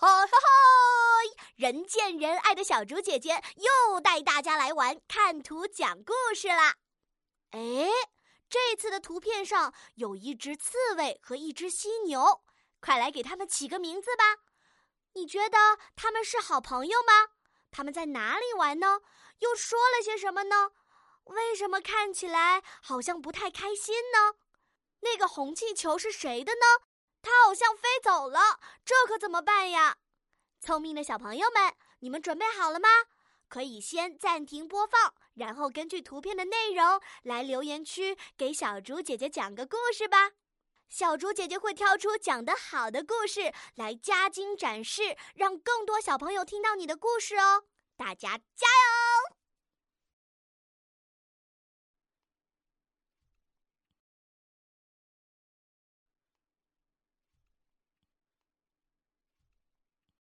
哈哈哈！人见人爱的小猪姐姐又带大家来玩看图讲故事啦。哎，这次的图片上有一只刺猬和一只犀牛，快来给它们起个名字吧。你觉得他们是好朋友吗？他们在哪里玩呢？又说了些什么呢？为什么看起来好像不太开心呢？那个红气球是谁的呢？它好像飞走了，这可怎么办呀？聪明的小朋友们，你们准备好了吗？可以先暂停播放，然后根据图片的内容来留言区给小猪姐姐讲个故事吧。小猪姐姐会挑出讲得好的故事来加精展示，让更多小朋友听到你的故事哦。大家加油！